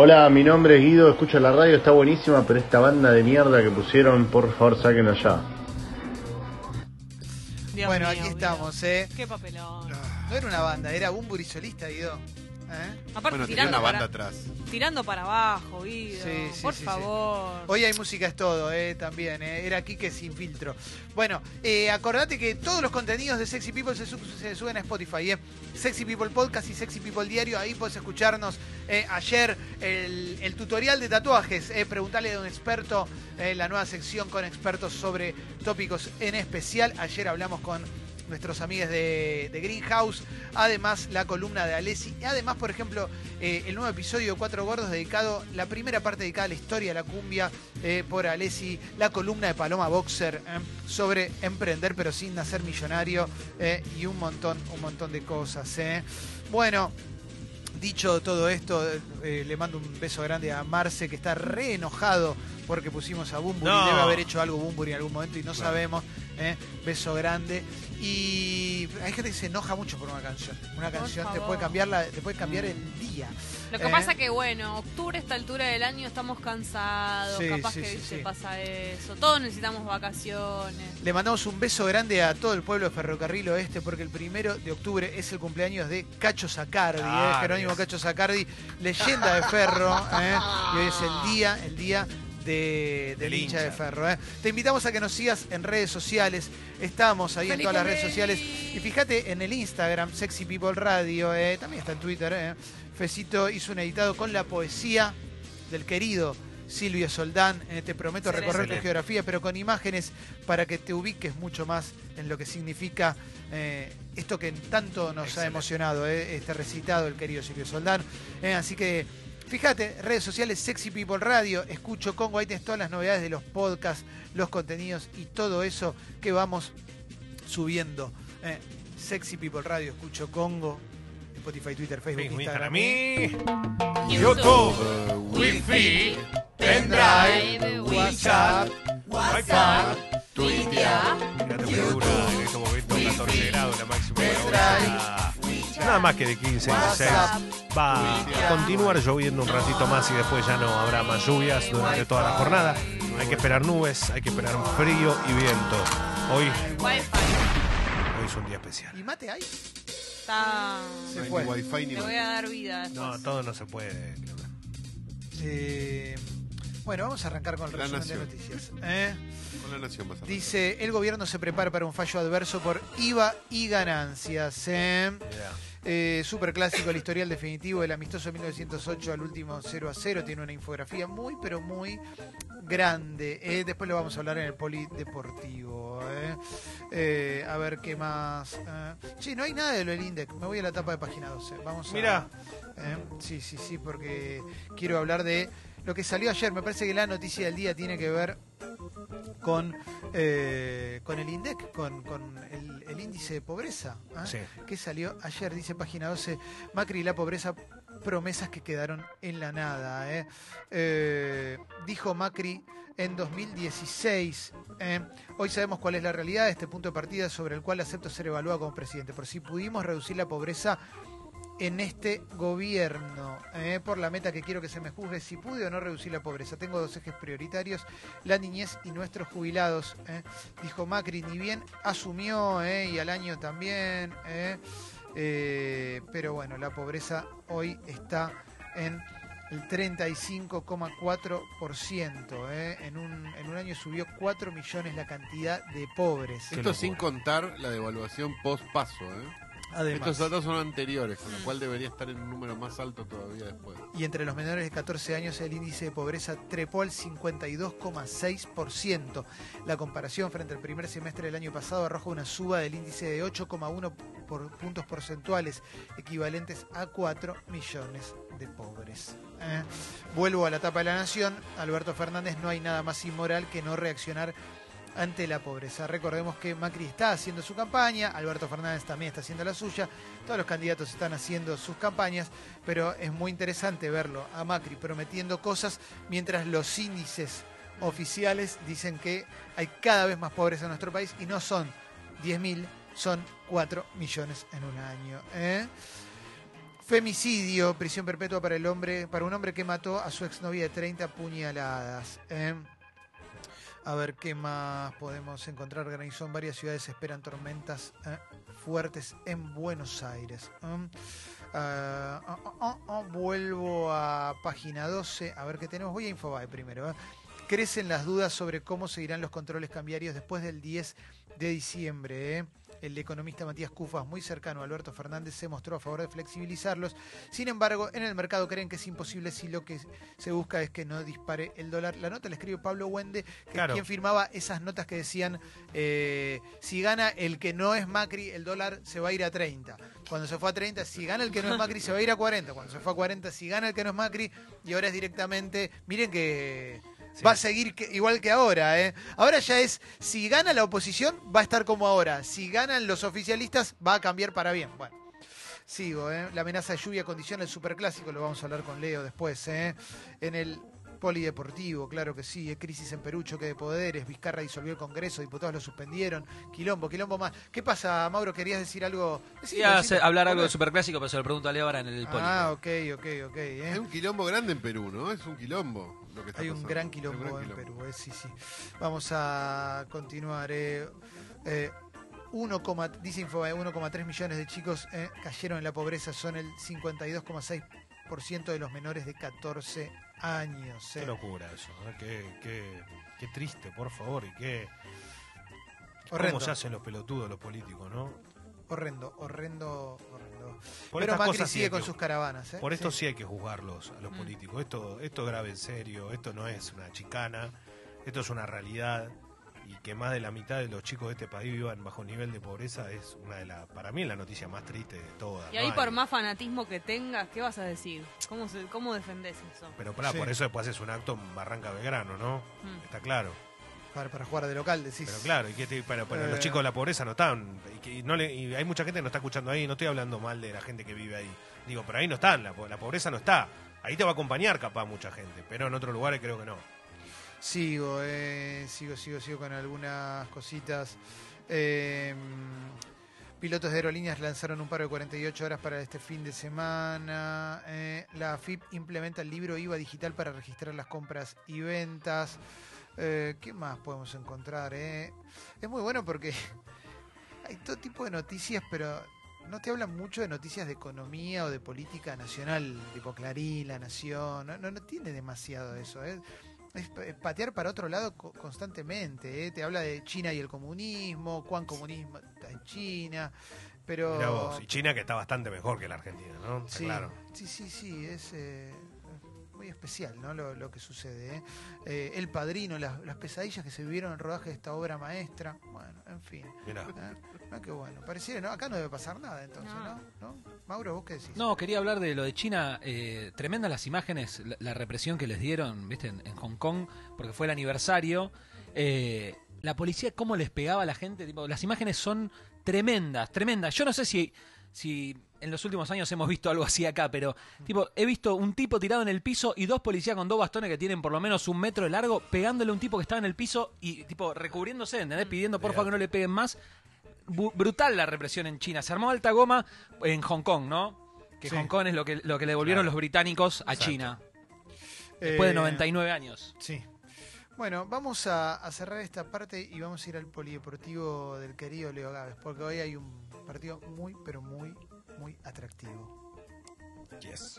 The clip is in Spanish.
Hola, mi nombre es Guido, escucho la radio, está buenísima, pero esta banda de mierda que pusieron, por favor, sáquenla ya. Dios bueno, mío, aquí Guido. estamos, ¿eh? Qué papelón. No era una banda, era Bumburi solista, Guido. ¿Eh? Aparte, Bueno, tirando, una banda para, atrás. tirando para abajo, Guido. Sí, sí, Por sí, sí. favor. Hoy hay música es todo, ¿eh? También, ¿eh? Era Kike sin filtro. Bueno, eh, acordate que todos los contenidos de Sexy People se, sub- se suben a Spotify, ¿eh? Sexy People Podcast y Sexy People Diario, ahí podés escucharnos. eh, ayer el, el tutorial de tatuajes, eh, preguntarle a un experto, eh, la nueva sección con expertos sobre tópicos en especial. Ayer hablamos con nuestros amigos de, de Greenhouse, además la columna de Alessi, y además, por ejemplo, eh, el nuevo episodio de Cuatro Gordos dedicado, la primera parte dedicada a la historia de la cumbia eh, por Alessi, la columna de Paloma Boxer eh, sobre emprender pero sin nacer millonario y un montón, un montón de cosas. Bueno, Dicho todo esto, eh, le mando un beso grande a Marce, que está re enojado porque pusimos a Bumburi. No. Debe haber hecho algo Bumburi en algún momento y no sabemos. Eh. Beso grande. Y hay gente que se enoja mucho por una canción. Una Por canción te puede, cambiar la, te puede cambiar el día. Lo que Eh. pasa que, bueno, octubre, a esta altura del año, estamos cansados. Sí, capaz sí, que sí, pasa eso. Todos necesitamos vacaciones. Le mandamos un beso grande a todo el pueblo de Ferrocarril Oeste porque el primero de octubre es el cumpleaños de Cacho Sacardi, Ah, eh, Jerónimo Dios. Cacho Sacardi, leyenda de Ferro. eh, y hoy es el día, el día de, del Del hincha de. Ferro. eh. Te invitamos a que nos sigas en redes sociales. Estamos ahí en ¡Feliz todas las redes sociales. Y fíjate en el Instagram, Sexy People Radio, eh, también está en Twitter. eh. Fecito hizo un editado con la poesía del querido Silvio Soldán. Eh, te prometo Excelente. recorrer tu geografía, pero con imágenes para que te ubiques mucho más en lo que significa eh, esto que tanto nos ha emocionado, eh, este recitado el querido Silvio Soldán. Eh, así que fíjate, redes sociales Sexy People Radio, escucho Congo, ahí tenés todas las novedades de los podcasts, los contenidos y todo eso que vamos subiendo. Eh, Sexy People Radio, escucho Congo, Spotify, Twitter, Facebook, Facebook, Instagram. Instagram y YouTube. YouTube, Wi-Fi, Pendrive, WhatsApp, WhatsApp, Twitter. Temperatura en este momento 14 grados, la máxima ahora. Nada más que de 15 a 16. Va a continuar lloviendo un ratito más y después ya no habrá más lluvias durante toda la jornada. Hay que esperar nubes, hay que esperar frío y viento. Hoy, hoy es un día especial. ¿Y mate ahí? Está... Se No hay fue. ni wifi ni Le voy nada. a dar vida después. No, todo no se puede. Clemen. Eh, bueno, vamos a arrancar con el La resumen de Nación. noticias. ¿eh? Con la nación vas a Dice, el gobierno se prepara para un fallo adverso por IVA y ganancias. ¿eh? Mirá. Eh, super clásico, el historial definitivo del amistoso 1908 al último 0 a 0. Tiene una infografía muy, pero muy grande. eh. Después lo vamos a hablar en el polideportivo. ¿eh? Eh, a ver qué más. eh. Sí, no hay nada de lo del INDEC. Me voy a la tapa de página 12. Vamos a, Mirá. eh, Sí, sí, sí, porque quiero hablar de lo que salió ayer. Me parece que la noticia del día tiene que ver con, eh, con el INDEC, con, con el, el índice de pobreza. ¿ah? Sí. que salió ayer, dice página 12, Macri y la pobreza, promesas que quedaron en la nada. ¿eh? Eh, dijo Macri en 2016, ¿eh? hoy sabemos cuál es la realidad, este punto de partida sobre el cual acepto ser evaluado como presidente, por si pudimos reducir la pobreza en este gobierno, ¿eh? por la meta que quiero que se me juzgue si pude o no reducir la pobreza. Tengo dos ejes prioritarios, la niñez y nuestros jubilados, ¿eh? dijo Macri, ni bien asumió, ¿eh? y al año también, ¿eh? Eh, pero bueno, la pobreza hoy está en el 35,4%. ¿eh? En, un, en un año subió 4 millones la cantidad de pobres. Esto locura. sin contar la devaluación post paso. ¿eh? Además. Estos datos son anteriores, con lo cual debería estar en un número más alto todavía después. Y entre los menores de 14 años el índice de pobreza trepó al 52,6%. La comparación frente al primer semestre del año pasado arroja una suba del índice de 8,1 por puntos porcentuales, equivalentes a 4 millones de pobres. ¿eh? Vuelvo a la tapa de la nación. Alberto Fernández, no hay nada más inmoral que no reaccionar ante la pobreza. Recordemos que Macri está haciendo su campaña, Alberto Fernández también está haciendo la suya, todos los candidatos están haciendo sus campañas, pero es muy interesante verlo a Macri prometiendo cosas mientras los índices oficiales dicen que hay cada vez más pobres en nuestro país y no son 10.000, son 4 millones en un año. ¿eh? Femicidio, prisión perpetua para el hombre, para un hombre que mató a su exnovia de 30 puñaladas. ¿eh? A ver qué más podemos encontrar. Granizó en varias ciudades, esperan tormentas ¿eh? fuertes en Buenos Aires. ah, ah, ah, vuelvo a página 12. A ver qué tenemos. Voy a Infobae primero. ¿eh? Crecen las dudas sobre cómo seguirán los controles cambiarios después del 10 de diciembre. ¿eh? El economista Matías Cufas, muy cercano a Alberto Fernández, se mostró a favor de flexibilizarlos. Sin embargo, en el mercado creen que es imposible si lo que se busca es que no dispare el dólar. La nota la escribe Pablo Wende, que es Claro. quien firmaba esas notas que decían, eh, si gana el que no es Macri, el dólar se va a ir a 30. Cuando se fue a 30, si gana el que no es Macri, se va a ir a 40. Cuando se fue a 40, si gana el que no es Macri, y ahora es directamente, miren que... Va a seguir igual que ahora, ¿eh? Ahora ya es, si gana la oposición, va a estar como ahora. Si ganan los oficialistas, va a cambiar para bien. Bueno, sigo, ¿eh? La amenaza de lluvia condiciona el superclásico, lo vamos a hablar con Leo después, ¿eh? En el polideportivo, claro que sí, ¿eh? crisis en Perú, choque de poderes, Vizcarra disolvió el Congreso, diputados lo suspendieron, quilombo, quilombo más. ¿Qué pasa, Mauro? ¿Querías decir algo? Quería hablar algo de superclásico, pero se lo pregunto a Leo ahora en el poli. Ah, ok, ok, ok. ¿eh? Es un quilombo grande en Perú, ¿no? Es un quilombo lo que está Hay un pasando. gran Es quilombo gran en quilombo. Perú, eh, sí, sí. Vamos a continuar. eh. Eh, 1, dice Infobae, 1,3 millones de chicos eh, cayeron en la pobreza, son el 52,6% de los menores de 14 años. eh. Qué locura eso. ¿eh? Qué, qué- qué triste, por favor. Y qué. Horrendo, ¿Cómo se hacen los pelotudos los políticos, no? horrendo, horrendo, horrendo. Por Pero Macri sí sigue hay con que- sus caravanas. eh. Por esto Sí. sí hay que juzgarlos a los Mm. políticos. Esto, esto es grave en serio, esto no es una chicana, esto es una realidad. Y que más de la mitad de los chicos de este país vivan bajo nivel de pobreza es una de las, para mí, es la noticia más triste de todas. Y ahí por más fanatismo que tengas, ¿qué vas a decir? ¿Cómo, se- cómo defendés eso? Pero pará, Sí. por eso después haces un acto en Barranca Belgrano, ¿no? Mm. Está claro. Para, para jugar de local, decís. Pero claro, y que te- pero, pero Eh. los chicos de la pobreza no están. Y, que no le- y hay mucha gente que no está escuchando ahí. No estoy hablando mal de la gente que vive ahí. Digo, pero ahí no están. La, po- la pobreza no está. Ahí te va a acompañar capaz mucha gente. Pero en otros lugares creo que no. Sigo, eh, sigo, sigo, sigo con algunas cositas. Eh, pilotos de aerolíneas lanzaron un paro de 48 horas para este fin de semana. Eh, la AFIP implementa el libro IVA digital para registrar las compras y ventas. Eh, ¿Qué más podemos encontrar? Es muy bueno porque hay todo tipo de noticias, pero no te hablan mucho de noticias de economía o de política nacional, tipo Clarín, La Nación. No, no, no tiene demasiado eso. ¿eh? Es pa- patear para otro lado co- constantemente. ¿eh? Te habla de China y el comunismo, cuán comunismo está en China, pero... Vos. Y China que está bastante mejor que la Argentina, ¿no? Está Sí, claro. sí, sí, sí, es eh, muy especial ¿no? lo, lo que sucede. ¿eh? Eh, el Padrino, las, las pesadillas que se vivieron en el rodaje de esta obra maestra, bueno, en fin. Mirá. ¿eh? Ah, qué bueno, pareciera, ¿no? Acá no debe pasar nada entonces, No. ¿no? ¿No? Mauro, ¿vos qué decís? No, quería hablar de lo de China. Eh, tremendas las imágenes, la, la represión que les dieron, viste, en, en Hong Kong, porque fue el aniversario. Eh, la policía, cómo les pegaba a la gente. Tipo, las imágenes son tremendas, tremendas. Yo no sé si, si en los últimos años hemos visto algo así acá, pero tipo, he visto un tipo tirado en el piso y dos policías con dos bastones que tienen por lo menos un metro de largo, pegándole a un tipo que estaba en el piso y tipo recubriéndose, ¿entendés? Pidiendo por favor que no le peguen más. Bu- brutal la represión en China. Se armó alta goma en Hong Kong, ¿no? Que Sí. Hong Kong es lo que, lo que le devolvieron Claro. los británicos a Exacto. China. Después de Eh, 99 años. Sí. Bueno, vamos a, a cerrar esta parte y vamos a ir al polideportivo del querido Leo Gávez, porque hoy hay un partido muy, pero muy, muy atractivo. Yes.